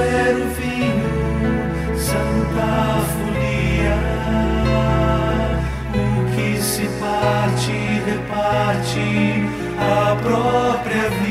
Era o vinho, santa folia. O que se parte, reparte a própria vida.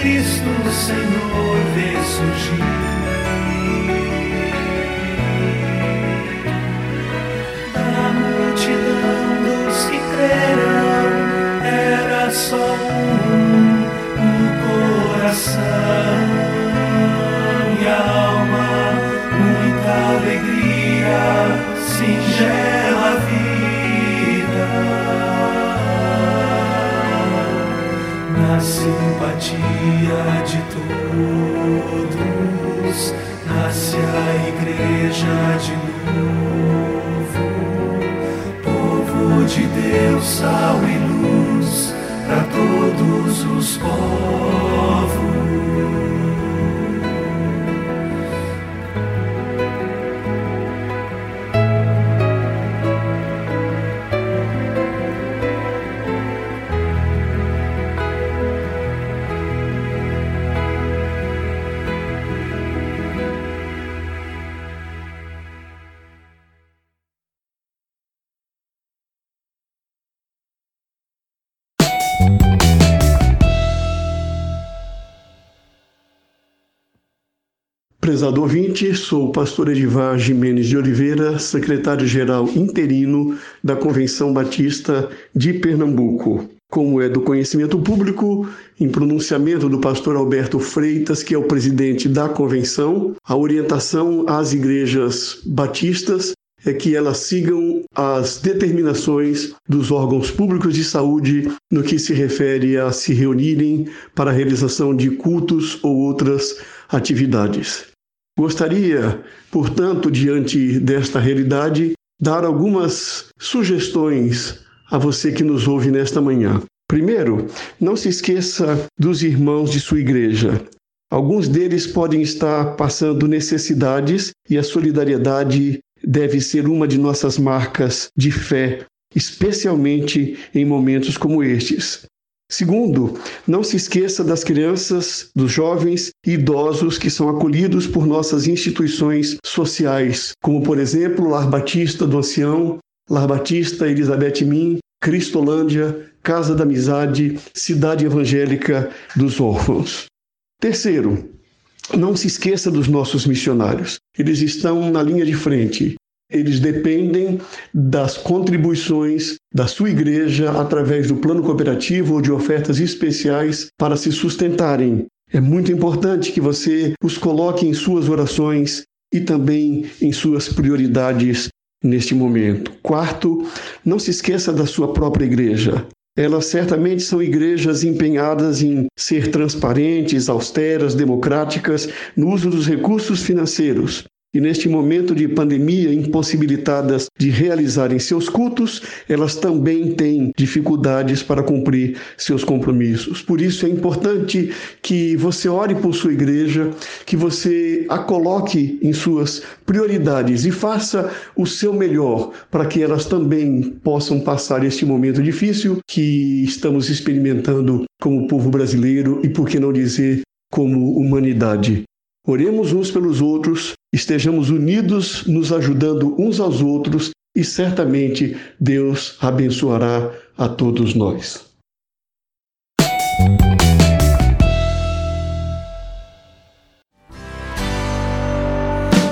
Cristo Senhor vê surgir. Da multidão dos que creram, era só um, o coração Na simpatia de todos, nasce a igreja de novo. Povo de Deus, sal e luz para todos os povos. Prezado ouvinte, sou o pastor Edivar Jimenez de Oliveira, secretário-geral interino da Convenção Batista de Pernambuco. Como é do conhecimento público, em pronunciamento do pastor Alberto Freitas, que é o presidente da convenção, a orientação às igrejas batistas é que elas sigam as determinações dos órgãos públicos de saúde no que se refere a se reunirem para a realização de cultos ou outras atividades. Gostaria, portanto, diante desta realidade, dar algumas sugestões a você que nos ouve nesta manhã. Primeiro, não se esqueça dos irmãos de sua igreja. Alguns deles podem estar passando necessidades e a solidariedade deve ser uma de nossas marcas de fé, especialmente em momentos como estes. Segundo, não se esqueça das crianças, dos jovens e idosos que são acolhidos por nossas instituições sociais, como por exemplo Lar Batista do Ancião, Lar Batista Elizabeth Min, Cristolândia, Casa da Amizade, Cidade Evangélica dos Órfãos. Terceiro, não se esqueça dos nossos missionários. Eles estão na linha de frente. Eles dependem das contribuições da sua igreja através do plano cooperativo ou de ofertas especiais para se sustentarem. É muito importante que você os coloque em suas orações e também em suas prioridades neste momento. Quarto, não se esqueça da sua própria igreja. Elas certamente são igrejas empenhadas em ser transparentes, austeras, democráticas no uso dos recursos financeiros. E neste momento de pandemia, impossibilitadas de realizarem seus cultos, elas também têm dificuldades para cumprir seus compromissos. Por isso é importante que você ore por sua igreja, que você a coloque em suas prioridades e faça o seu melhor para que elas também possam passar este momento difícil que estamos experimentando como povo brasileiro e, por que não dizer, como humanidade. Oremos uns pelos outros, estejamos unidos, nos ajudando uns aos outros e certamente Deus abençoará a todos nós.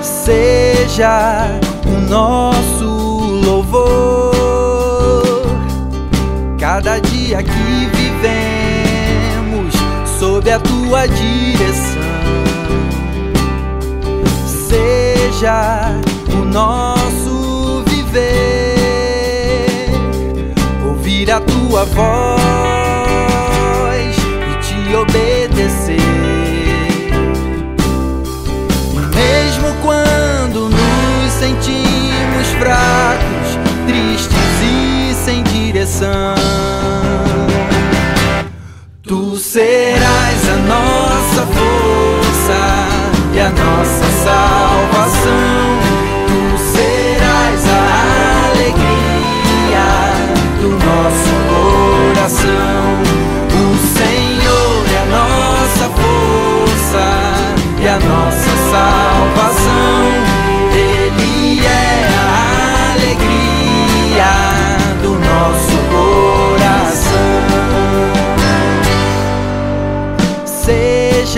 Seja o nosso louvor cada dia que vivemos sob a tua direção o nosso viver, ouvir a tua voz e te obedecer. Mesmo quando nos sentimos fracos, tristes e sem direção, tu serás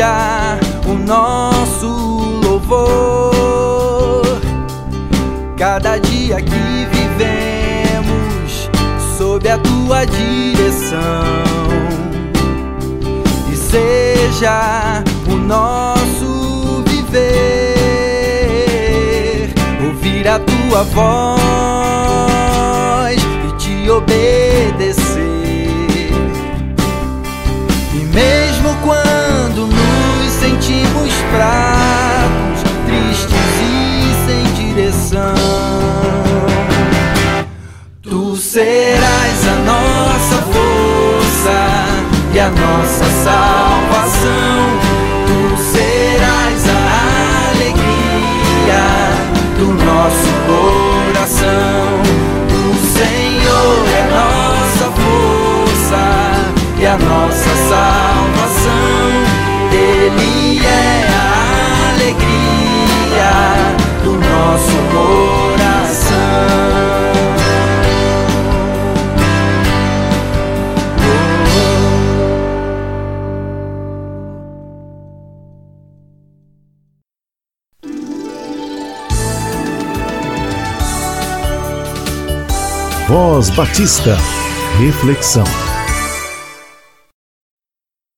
Seja o nosso louvor. Cada dia que vivemos sob a tua direção, e seja o nosso viver, ouvir a tua voz e te obedecer. Fracos, tristes e sem direção, tu serás a nossa força e a nossa salvação. Tu serás a alegria do nosso coração. O Senhor é nossa força e a nossa salvação. Ele é alegria do nosso coração. Voz Batista. Reflexão.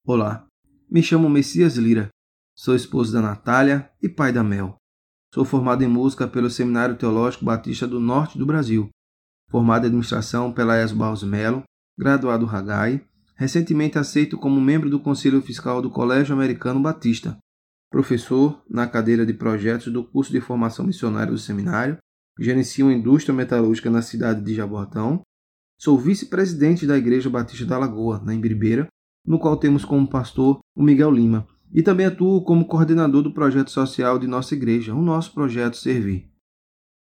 Olá, me chamo Messias Lira, sou esposo da Natália e pai da Mel. Sou formado em música pelo Seminário Teológico Batista do Norte do Brasil, formado em administração pela ESO Barros Melo, graduado Hagai, recentemente aceito como membro do Conselho Fiscal do Colégio Americano Batista, professor na cadeira de projetos do curso de formação missionária do seminário, gerencio indústria metalúrgica na cidade de Jaboatão, sou vice-presidente da Igreja Batista da Lagoa, na Imbiribeira, no qual temos como pastor o Miguel Lima, e também atuo como coordenador do projeto social de nossa igreja, o nosso projeto Servir.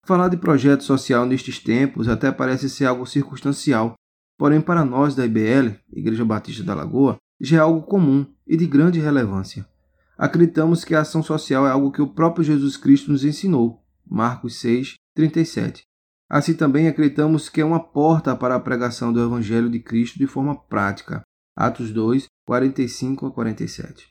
Falar de projeto social nestes tempos até parece ser algo circunstancial, porém para nós da IBL, Igreja Batista da Lagoa, já é algo comum e de grande relevância. Acreditamos que a ação social é algo que o próprio Jesus Cristo nos ensinou. Marcos 6, 37. Assim também acreditamos que é uma porta para a pregação do Evangelho de Cristo de forma prática. Atos 2, 45 a 47.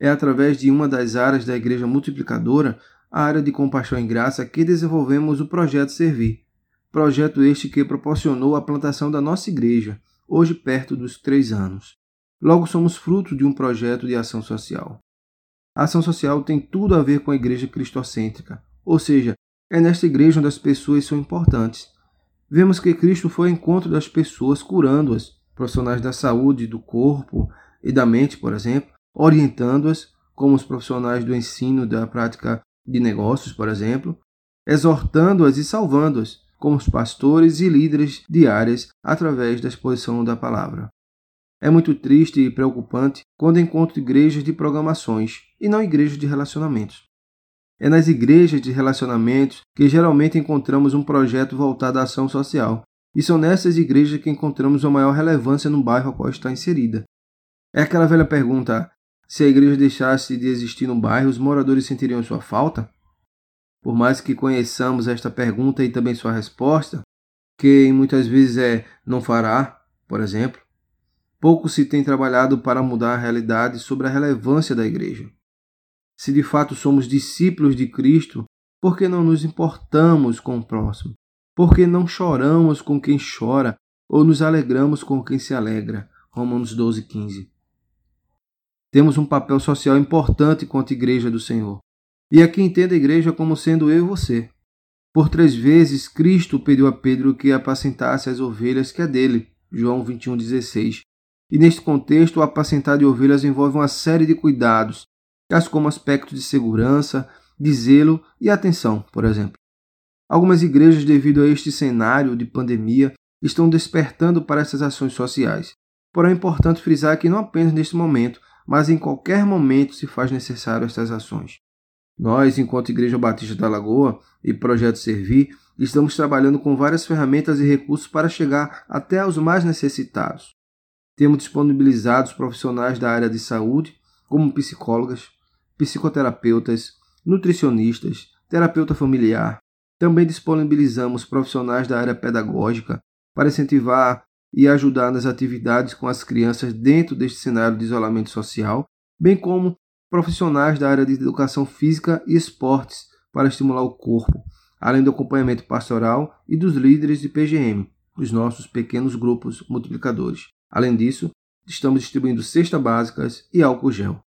É através de uma das áreas da Igreja Multiplicadora, a área de Compaixão e Graça, que desenvolvemos o projeto Servir. Projeto este que proporcionou a plantação da nossa igreja, hoje perto dos três anos. Logo, somos fruto de um projeto de ação social. A ação social tem tudo a ver com a igreja cristocêntrica, ou seja, é nesta igreja onde as pessoas são importantes. Vemos que Cristo foi ao encontro das pessoas, curando-as, profissionais da saúde, do corpo e da mente, por exemplo, orientando-as, como os profissionais do ensino da prática de negócios, por exemplo, exortando-as e salvando-as, como os pastores e líderes de áreas através da exposição da palavra. É muito triste e preocupante quando encontro igrejas de programações e não igrejas de relacionamentos. É nas igrejas de relacionamentos que geralmente encontramos um projeto voltado à ação social, e são nessas igrejas que encontramos a maior relevância no bairro ao qual está inserida. É aquela velha pergunta: se a igreja deixasse de existir no bairro, os moradores sentiriam sua falta? Por mais que conheçamos esta pergunta e também sua resposta, que muitas vezes é não fará, por exemplo, pouco se tem trabalhado para mudar a realidade sobre a relevância da igreja. Se de fato somos discípulos de Cristo, por que não nos importamos com o próximo? Por que não choramos com quem chora ou nos alegramos com quem se alegra? Romanos 12, 15. Temos um papel social importante quanto igreja do Senhor. E aqui entenda a igreja como sendo eu e você. Por três vezes, Cristo pediu a Pedro que apacentasse as ovelhas que é dele. João 21,16. E neste contexto, o apacentar de ovelhas envolve uma série de cuidados, tais como aspectos de segurança, de zelo e atenção, por exemplo. Algumas igrejas, devido a este cenário de pandemia, estão despertando para essas ações sociais. Porém, é importante frisar que não apenas neste momento, mas em qualquer momento se faz necessário estas ações. Nós, enquanto Igreja Batista da Lagoa e Projeto Servir, estamos trabalhando com várias ferramentas e recursos para chegar até aos mais necessitados. Temos disponibilizados profissionais da área de saúde, como psicólogas, psicoterapeutas, nutricionistas, terapeuta familiar. Também disponibilizamos profissionais da área pedagógica para incentivar e ajudar nas atividades com as crianças dentro deste cenário de isolamento social, bem como profissionais da área de educação física e esportes para estimular o corpo, além do acompanhamento pastoral e dos líderes de PGM, os nossos pequenos grupos multiplicadores. Além disso, estamos distribuindo cestas básicas e álcool gel.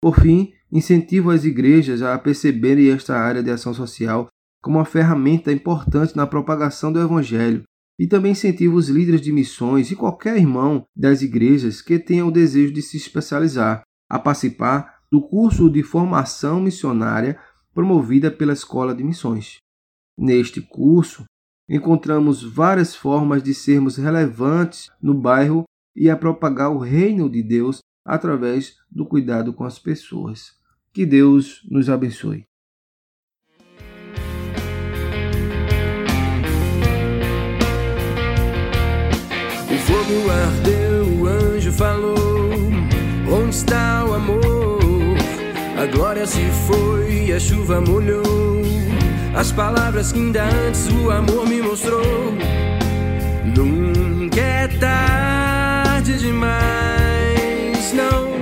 Por fim, incentivo as igrejas a perceberem esta área de ação social como uma ferramenta importante na propagação do Evangelho e também incentivo os líderes de missões e qualquer irmão das igrejas que tenha o desejo de se especializar a participar do curso de formação missionária promovida pela Escola de Missões. Neste curso, encontramos várias formas de sermos relevantes no bairro e a propagar o reino de Deus através do cuidado com as pessoas. Que Deus nos abençoe. Fogo ardeu, o anjo falou: Onde está o amor? A glória se foi, a chuva molhou. As palavras que ainda antes o amor me mostrou. Nunca é tarde demais não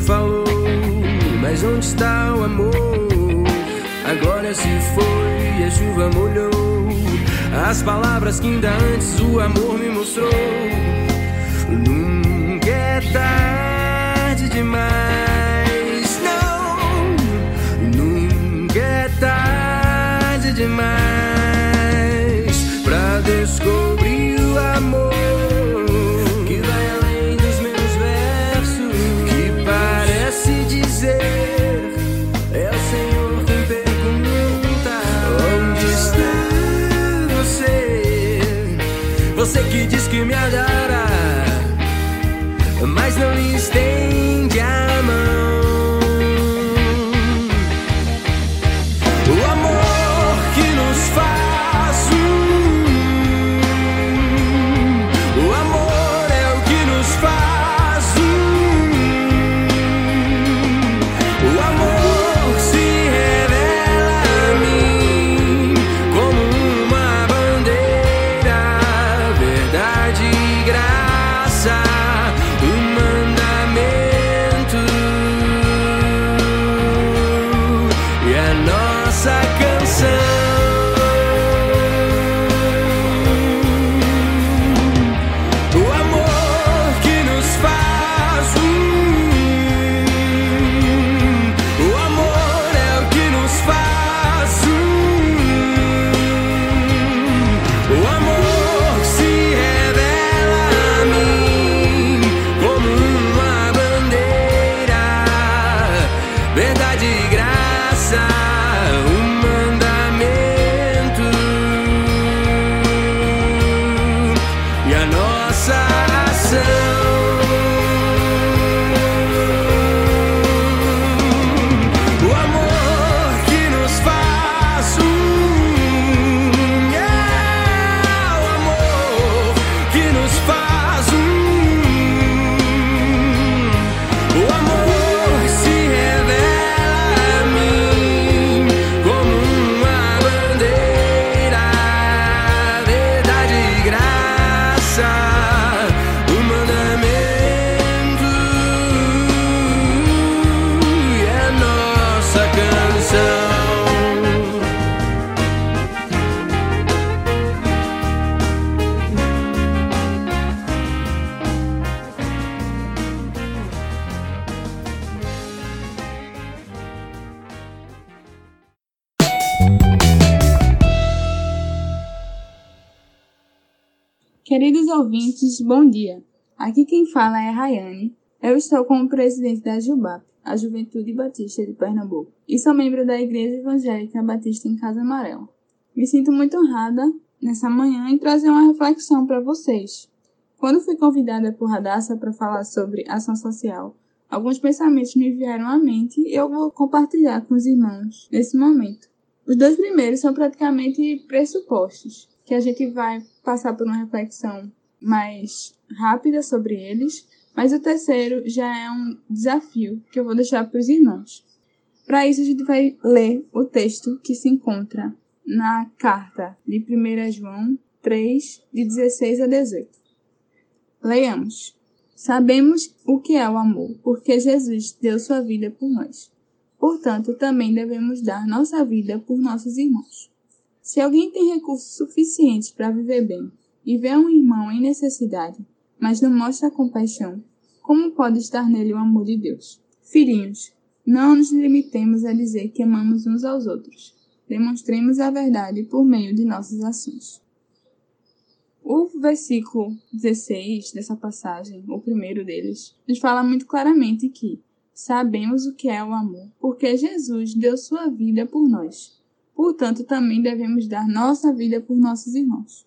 falou, mas onde está o amor? Agora se foi e a chuva molhou as palavras que ainda antes o amor me mostrou. Nunca é tarde demais Queridos ouvintes, bom dia. Aqui quem fala é Rayane. Eu estou como presidente da JUBAP, a Juventude Batista de Pernambuco, e sou membro da Igreja Evangélica Batista em Casa Amarela. Me sinto muito honrada nessa manhã em trazer uma reflexão para vocês. Quando fui convidada por Radassa para falar sobre ação social, alguns pensamentos me vieram à mente e eu vou compartilhar com os irmãos nesse momento. Os dois primeiros são praticamente pressupostos, que a gente vai passar por uma reflexão mais rápida sobre eles, mas o terceiro já é um desafio que eu vou deixar para os irmãos. Para isso, a gente vai ler o texto que se encontra na carta de 1 João 3, de 16 a 18. Leiamos. Sabemos o que é o amor, porque Jesus deu sua vida por nós. Portanto, também devemos dar nossa vida por nossos irmãos. Se alguém tem recursos suficientes para viver bem e vê um irmão em necessidade, mas não mostra compaixão, como pode estar nele o amor de Deus? Filhinhos, não nos limitemos a dizer que amamos uns aos outros. Demonstremos a verdade por meio de nossas ações. O versículo 16 dessa passagem, o primeiro deles, nos fala muito claramente que sabemos o que é o amor, porque Jesus deu sua vida por nós. Portanto, também devemos dar nossa vida por nossos irmãos.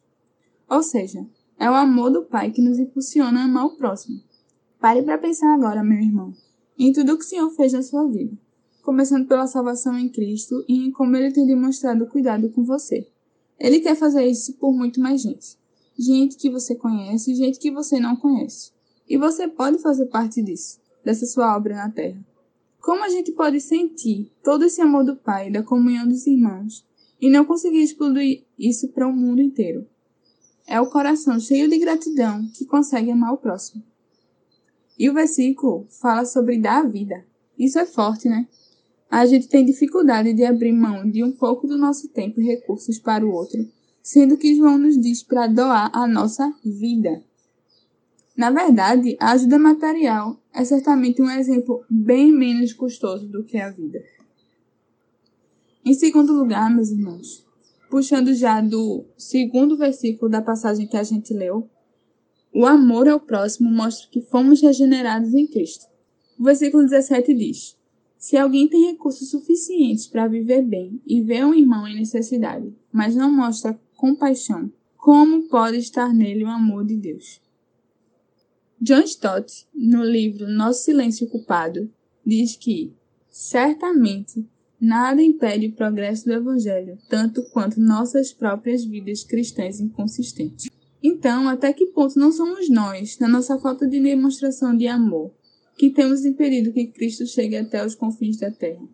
Ou seja, é o amor do Pai que nos impulsiona a amar o próximo. Pare para pensar agora, meu irmão, em tudo o que o Senhor fez na sua vida, começando pela salvação em Cristo e em como Ele tem demonstrado cuidado com você. Ele quer fazer isso por muito mais gente. Gente que você conhece e gente que você não conhece. E você pode fazer parte disso, dessa sua obra na terra. Como a gente pode sentir todo esse amor do Pai, da comunhão dos irmãos, e não conseguir explodir isso para o mundo inteiro? É o coração cheio de gratidão que consegue amar o próximo. E o versículo fala sobre dar a vida. Isso é forte, né? a gente tem dificuldade de abrir mão de um pouco do nosso tempo e recursos para o outro, sendo que João nos diz para doar a nossa vida. Na verdade, a ajuda material é certamente um exemplo bem menos custoso do que a vida. Em segundo lugar, meus irmãos, puxando já do segundo versículo da passagem que a gente leu, o amor ao próximo mostra que fomos regenerados em Cristo. O versículo 17 diz: Se alguém tem recursos suficientes para viver bem e vê um irmão em necessidade, mas não mostra compaixão, como pode estar nele o amor de Deus? John Stott, no livro Nosso Silêncio Culpado, diz que, certamente, nada impede o progresso do Evangelho, tanto quanto nossas próprias vidas cristãs inconsistentes. Então, até que ponto não somos nós, na nossa falta de demonstração de amor, que temos impedido que Cristo chegue até os confins da terra?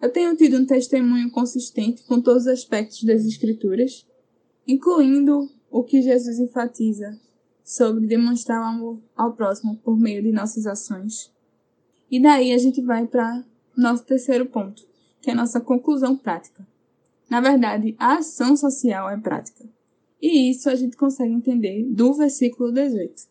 Eu tenho tido um testemunho consistente com todos os aspectos das Escrituras, incluindo o que Jesus enfatiza sobre demonstrar o amor ao próximo por meio de nossas ações. E daí a gente vai para nosso terceiro ponto, que é a nossa conclusão prática. Na verdade, a ação social é prática. E isso a gente consegue entender do versículo 18.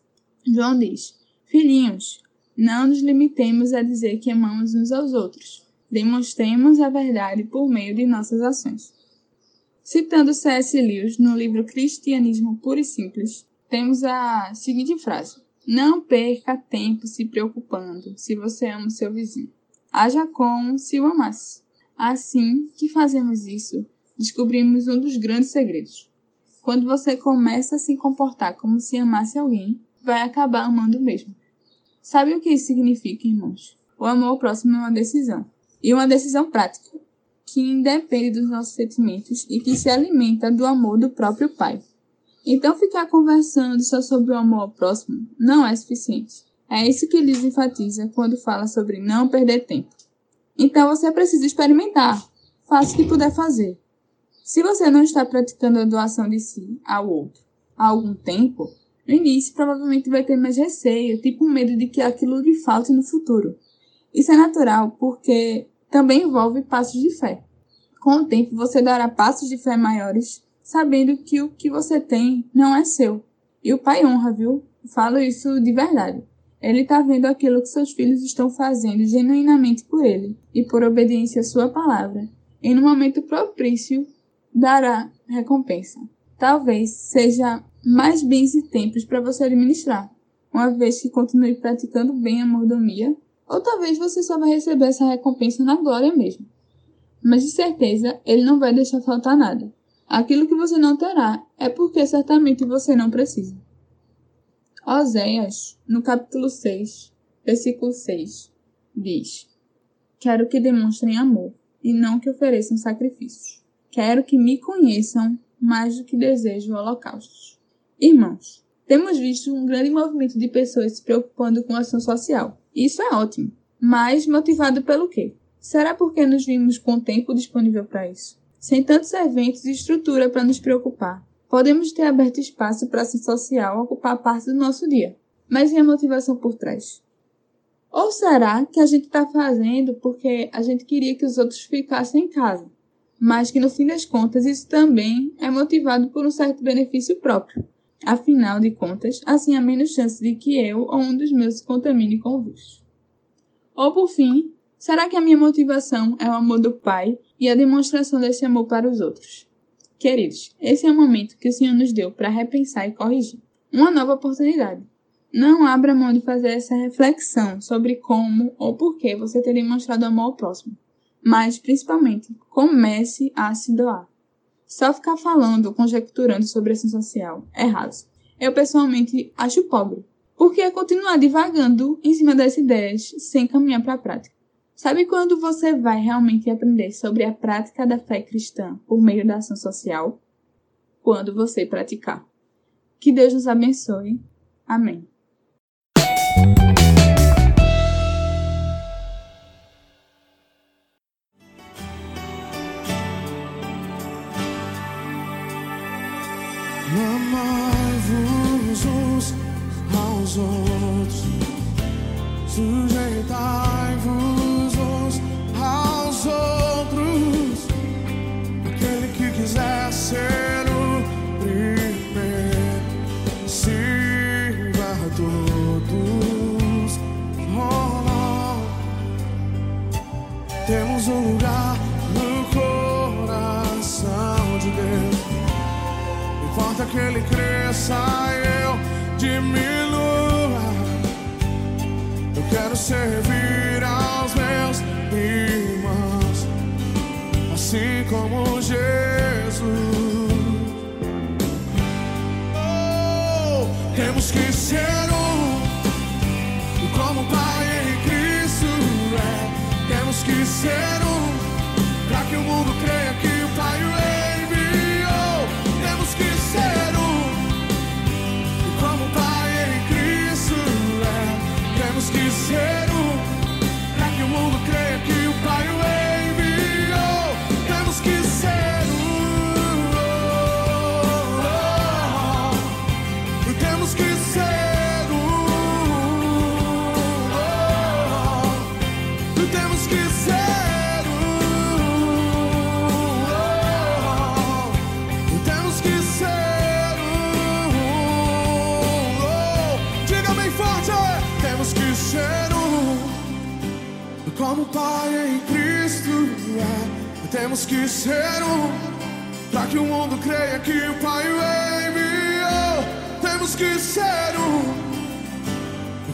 João diz: Filhinhos, não nos limitemos a dizer que amamos uns aos outros. Demonstremos a verdade por meio de nossas ações. Citando C.S. Lewis no livro Cristianismo Puro e Simples, temos a seguinte frase: Não perca tempo se preocupando se você ama o seu vizinho. Haja como se o amasse. Assim que fazemos isso, descobrimos um dos grandes segredos. Quando você começa a se comportar como se amasse alguém, vai acabar amando mesmo. Sabe o que isso significa, irmãos? O amor ao próximo é uma decisão. E uma decisão prática, que independe dos nossos sentimentos e que se alimenta do amor do próprio Pai. Então, ficar conversando só sobre o amor ao próximo não é suficiente. É isso que Liz enfatiza quando fala sobre não perder tempo. Então, você precisa experimentar. Faça o que puder fazer. Se você não está praticando a doação de si ao outro há algum tempo, no início provavelmente vai ter mais receio, tipo medo de que aquilo lhe falte no futuro. Isso é natural porque também envolve passos de fé. Com o tempo, você dará passos de fé maiores sabendo que o que você tem não é seu. E o pai honra, viu? Falo isso de verdade. Ele está vendo aquilo que seus filhos estão fazendo genuinamente por ele e por obediência à sua palavra. E no momento propício, dará recompensa. Talvez seja mais bens e tempos para você administrar, uma vez que continue praticando bem a mordomia, ou talvez você só vai receber essa recompensa na glória mesmo. Mas de certeza, ele não vai deixar faltar nada. Aquilo que você não terá é porque certamente você não precisa. Oséias, no capítulo 6, versículo 6, diz: Quero que demonstrem amor e não que ofereçam sacrifícios. Quero que me conheçam mais do que desejo holocaustos. Irmãos, temos visto um grande movimento de pessoas se preocupando com ação social. Isso é ótimo. Mas motivado pelo quê? Será porque nos vimos com tempo disponível para isso? Sem tantos eventos e estrutura para nos preocupar. Podemos ter aberto espaço para a ação social ocupar parte do nosso dia. Mas e a motivação por trás? Ou será que a gente está fazendo porque a gente queria que os outros ficassem em casa? Mas que no fim das contas isso também é motivado por um certo benefício próprio. Afinal de contas, assim há menos chance de que eu ou um dos meus se contamine com o vírus. Ou por fim, Será que a minha motivação é o amor do Pai e a demonstração desse amor para os outros? Queridos, esse é o momento que o Senhor nos deu para repensar e corrigir. Uma nova oportunidade. Não abra mão de fazer essa reflexão sobre como ou por que você tem demonstrado amor ao próximo. Mas, principalmente, comece a se doar. Só ficar falando ou conjecturando sobre ação social é raso. Eu, pessoalmente, acho pobre. Porque é continuar divagando em cima das ideias sem caminhar para a prática. Sabe quando você vai realmente aprender sobre a prática da fé cristã por meio da ação social? Quando você praticar. Que Deus nos abençoe. Amém. Todos. Oh. Temos um lugar no coração de Deus. Importa que Ele cresça, eu diminua. Eu quero servir aos meus irmãos, assim como Jesus. Oh, temos que ser Temos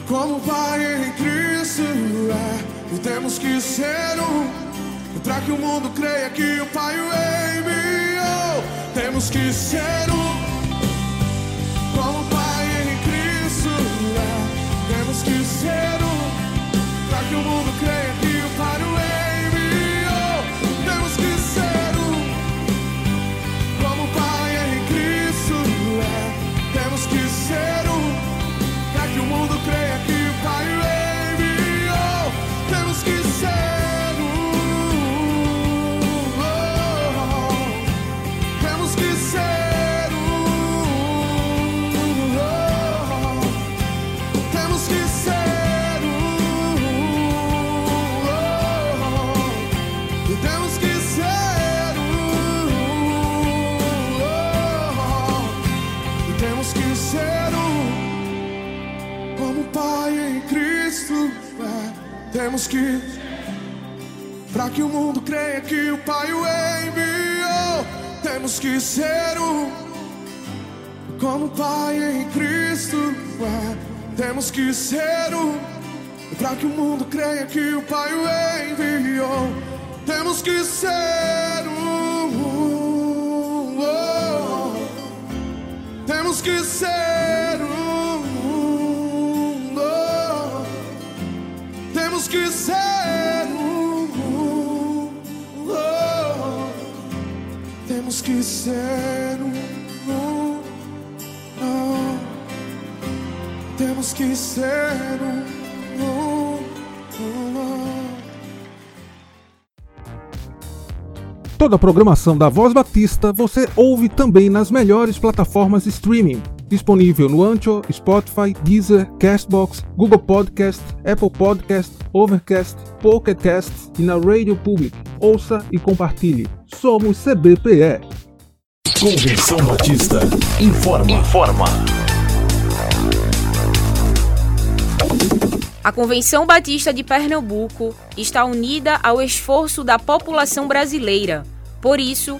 Como Pai em Cristo é, e temos que ser um, para que o mundo creia que o Pai o enviou. Temos que ser um, como Pai em Cristo é, temos que ser um, para que o mundo creia temos que ser como o Pai em Cristo é. Temos que ser um, para que o mundo creia que o Pai o enviou, temos que ser oh, temos que ser um. oh, temos que ser que ser um. oh, temos que ser um. oh, oh. Toda a programação da Voz Batista você ouve também nas melhores plataformas de streaming. Disponível no Ancho, Spotify, Deezer, Castbox, Google Podcast, Apple Podcast, Overcast, Pocket Cast e na Radio Public. Ouça e compartilhe. Somos CBPE. Convenção Batista informa. Informa. A Convenção Batista de Pernambuco está unida ao esforço da população brasileira. Por isso,